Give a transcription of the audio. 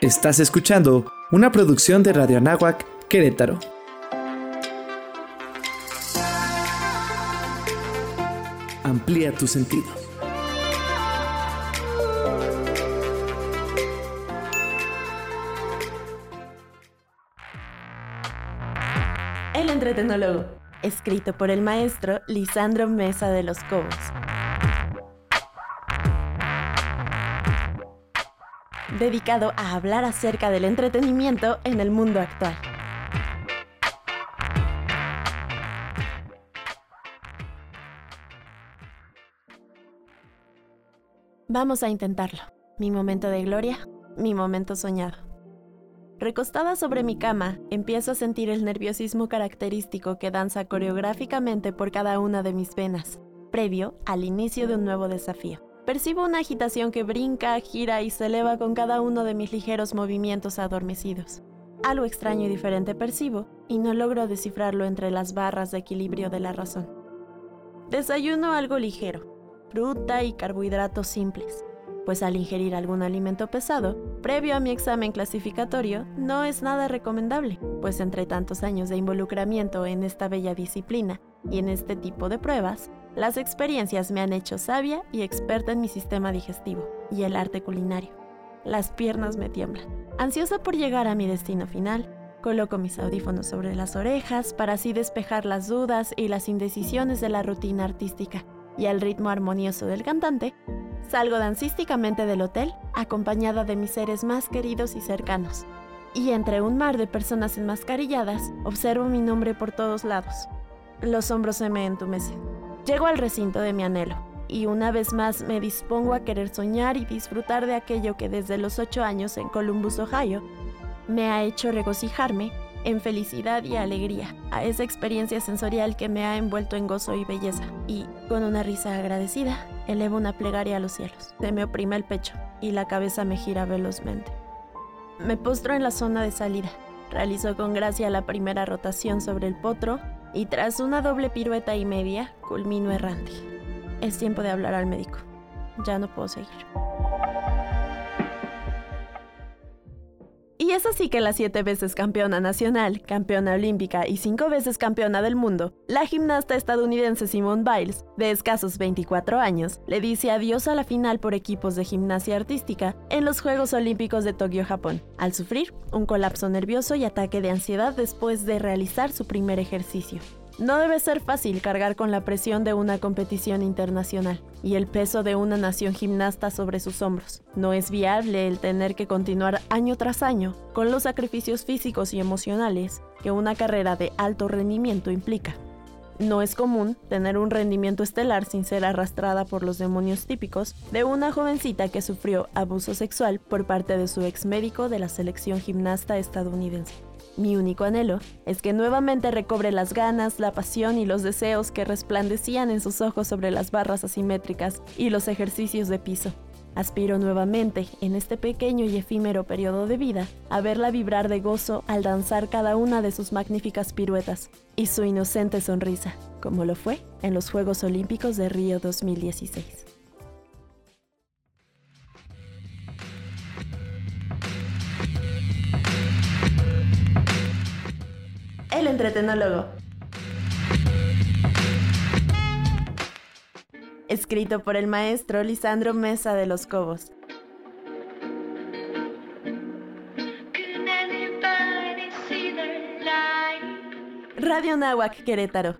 Estás escuchando una producción de Radio Anáhuac, Querétaro. Amplía tu sentido. El entretenólogo, escrito por el maestro Lisandro Mesa de los Cobos. Dedicado a hablar acerca del entretenimiento en el mundo actual. Vamos a intentarlo. Mi momento de gloria, mi momento soñado. Recostada sobre mi cama, empiezo a sentir el nerviosismo característico que danza coreográficamente por cada una de mis venas, previo al inicio de un nuevo desafío. Percibo una agitación que brinca, gira y se eleva con cada uno de mis ligeros movimientos adormecidos. Algo extraño y diferente percibo, y no logro descifrarlo entre las barras de equilibrio de la razón. Desayuno algo ligero, fruta y carbohidratos simples, pues al ingerir algún alimento pesado, previo a mi examen clasificatorio, no es nada recomendable, pues entre tantos años de involucramiento en esta bella disciplina y en este tipo de pruebas, las experiencias me han hecho sabia y experta en mi sistema digestivo y el arte culinario. Las piernas me tiemblan. Ansiosa por llegar a mi destino final, coloco mis audífonos sobre las orejas para así despejar las dudas y las indecisiones de la rutina artística y al ritmo armonioso del cantante, salgo dancísticamente del hotel acompañada de mis seres más queridos y cercanos. Y entre un mar de personas enmascarilladas, observo mi nombre por todos lados. Los hombros se me entumecen. Llego al recinto de mi anhelo y una vez más me dispongo a querer soñar y disfrutar de aquello que desde los ocho años en Columbus, Ohio, me ha hecho regocijarme en felicidad y alegría, a esa experiencia sensorial que me ha envuelto en gozo y belleza. Y, con una risa agradecida, elevo una plegaria a los cielos. Se me oprime el pecho y la cabeza me gira velozmente. Me postro en la zona de salida. Realizo con gracia la primera rotación sobre el potro y tras una doble pirueta y media, culmino errante. Es tiempo de hablar al médico. Ya no puedo seguir. Es así que la siete veces campeona nacional, campeona olímpica y cinco veces campeona del mundo, la gimnasta estadounidense Simone Biles, de escasos 24 años, le dice adiós a la final por equipos de gimnasia artística en los Juegos Olímpicos de Tokio, Japón, al sufrir un colapso nervioso y ataque de ansiedad después de realizar su primer ejercicio. No debe ser fácil cargar con la presión de una competición internacional y el peso de una nación gimnasta sobre sus hombros. No es viable el tener que continuar año tras año con los sacrificios físicos y emocionales que una carrera de alto rendimiento implica. No es común tener un rendimiento estelar sin ser arrastrada por los demonios típicos de una jovencita que sufrió abuso sexual por parte de su ex médico de la selección gimnasta estadounidense. Mi único anhelo es que nuevamente recobre las ganas, la pasión y los deseos que resplandecían en sus ojos sobre las barras asimétricas y los ejercicios de piso. Aspiro nuevamente, en este pequeño y efímero periodo de vida, a verla vibrar de gozo al danzar cada una de sus magníficas piruetas y su inocente sonrisa, como lo fue en los Juegos Olímpicos de Río 2016. Entretenólogo. Escrito por el maestro Lisandro Mesa de los Cobos. Radio Nahuac Querétaro